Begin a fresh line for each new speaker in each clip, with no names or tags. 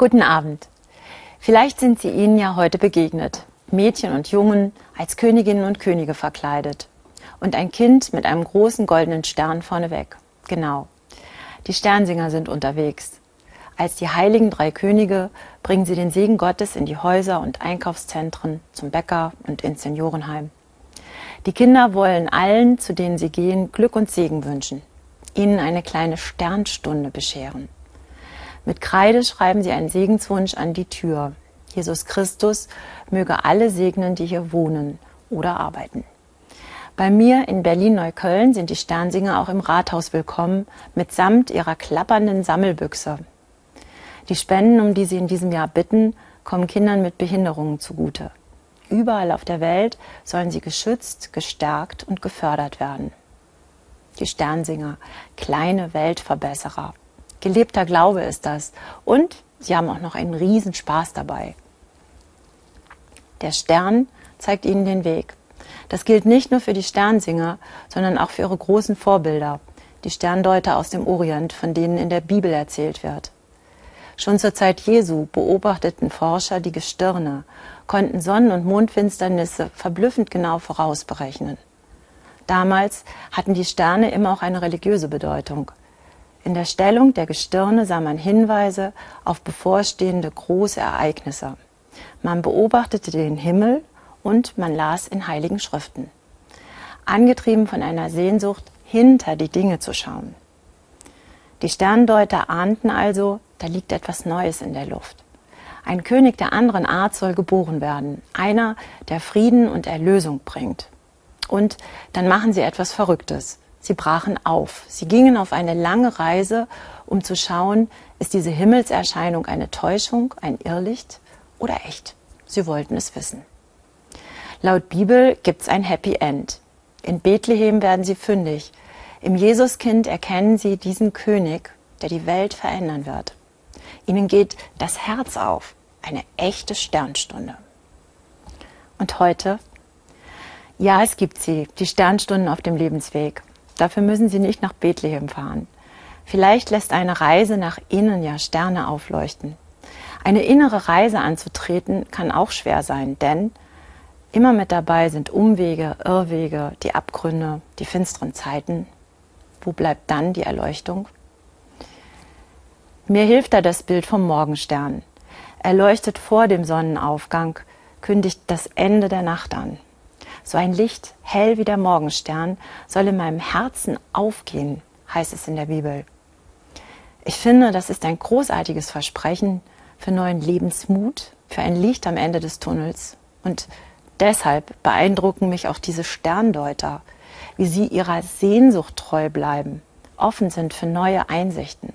Guten Abend. Vielleicht sind Sie ihnen ja heute begegnet. Mädchen und Jungen als Königinnen und Könige verkleidet. Und ein Kind mit einem großen goldenen Stern vorneweg. Genau. Die Sternsinger sind unterwegs. Als die heiligen drei Könige bringen sie den Segen Gottes in die Häuser und Einkaufszentren, zum Bäcker und ins Seniorenheim. Die Kinder wollen allen, zu denen sie gehen, Glück und Segen wünschen, ihnen eine kleine Sternstunde bescheren. Mit Kreide schreiben sie einen Segenswunsch an die Tür. Jesus Christus möge alle segnen, die hier wohnen oder arbeiten. Bei mir in Berlin-Neukölln sind die Sternsinger auch im Rathaus willkommen, mitsamt ihrer klappernden Sammelbüchse. Die Spenden, um die sie in diesem Jahr bitten, kommen Kindern mit Behinderungen zugute. Überall auf der Welt sollen sie geschützt, gestärkt und gefördert werden. Die Sternsinger, kleine Weltverbesserer. Gelebter Glaube ist das. Und sie haben auch noch einen Riesenspaß dabei. Der Stern zeigt ihnen den Weg. Das gilt nicht nur für die Sternsinger, sondern auch für ihre großen Vorbilder, die Sterndeuter aus dem Orient, von denen in der Bibel erzählt wird. Schon zur Zeit Jesu beobachteten Forscher die Gestirne, konnten Sonnen- und Mondfinsternisse verblüffend genau vorausberechnen. Damals hatten die Sterne immer auch eine religiöse Bedeutung. In der Stellung der Gestirne sah man Hinweise auf bevorstehende große Ereignisse. Man beobachtete den Himmel und man las in heiligen Schriften. Angetrieben von einer Sehnsucht, hinter die Dinge zu schauen. Die Sterndeuter ahnten also, da liegt etwas Neues in der Luft. Ein König der anderen Art soll geboren werden, einer, der Frieden und Erlösung bringt. Und dann machen sie etwas Verrücktes. Sie brachen auf. Sie gingen auf eine lange Reise, um zu schauen, ist diese Himmelserscheinung eine Täuschung, ein Irrlicht oder echt. Sie wollten es wissen. Laut Bibel gibt es ein Happy End. In Bethlehem werden sie fündig. Im Jesuskind erkennen sie diesen König, der die Welt verändern wird. Ihnen geht das Herz auf. Eine echte Sternstunde. Und heute? Ja, es gibt sie, die Sternstunden auf dem Lebensweg. Dafür müssen Sie nicht nach Bethlehem fahren. Vielleicht lässt eine Reise nach innen ja Sterne aufleuchten. Eine innere Reise anzutreten kann auch schwer sein, denn immer mit dabei sind Umwege, Irrwege, die Abgründe, die finsteren Zeiten. Wo bleibt dann die Erleuchtung? Mir hilft da das Bild vom Morgenstern. Er leuchtet vor dem Sonnenaufgang, kündigt das Ende der Nacht an. So ein Licht, hell wie der Morgenstern, soll in meinem Herzen aufgehen, heißt es in der Bibel. Ich finde, das ist ein großartiges Versprechen für neuen Lebensmut, für ein Licht am Ende des Tunnels. Und deshalb beeindrucken mich auch diese Sterndeuter, wie sie ihrer Sehnsucht treu bleiben, offen sind für neue Einsichten,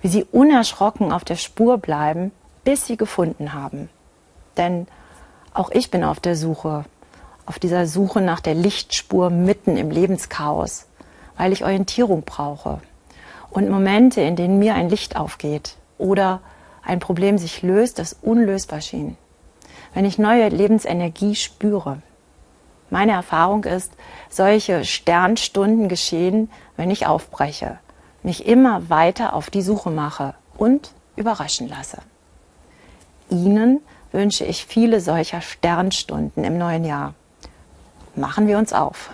wie sie unerschrocken auf der Spur bleiben, bis sie gefunden haben. Denn auch ich bin auf der Suche auf dieser Suche nach der Lichtspur mitten im Lebenschaos, weil ich Orientierung brauche und Momente, in denen mir ein Licht aufgeht oder ein Problem sich löst, das unlösbar schien. Wenn ich neue Lebensenergie spüre. Meine Erfahrung ist, solche Sternstunden geschehen, wenn ich aufbreche, mich immer weiter auf die Suche mache und überraschen lasse. Ihnen wünsche ich viele solcher Sternstunden im neuen Jahr machen wir uns auf.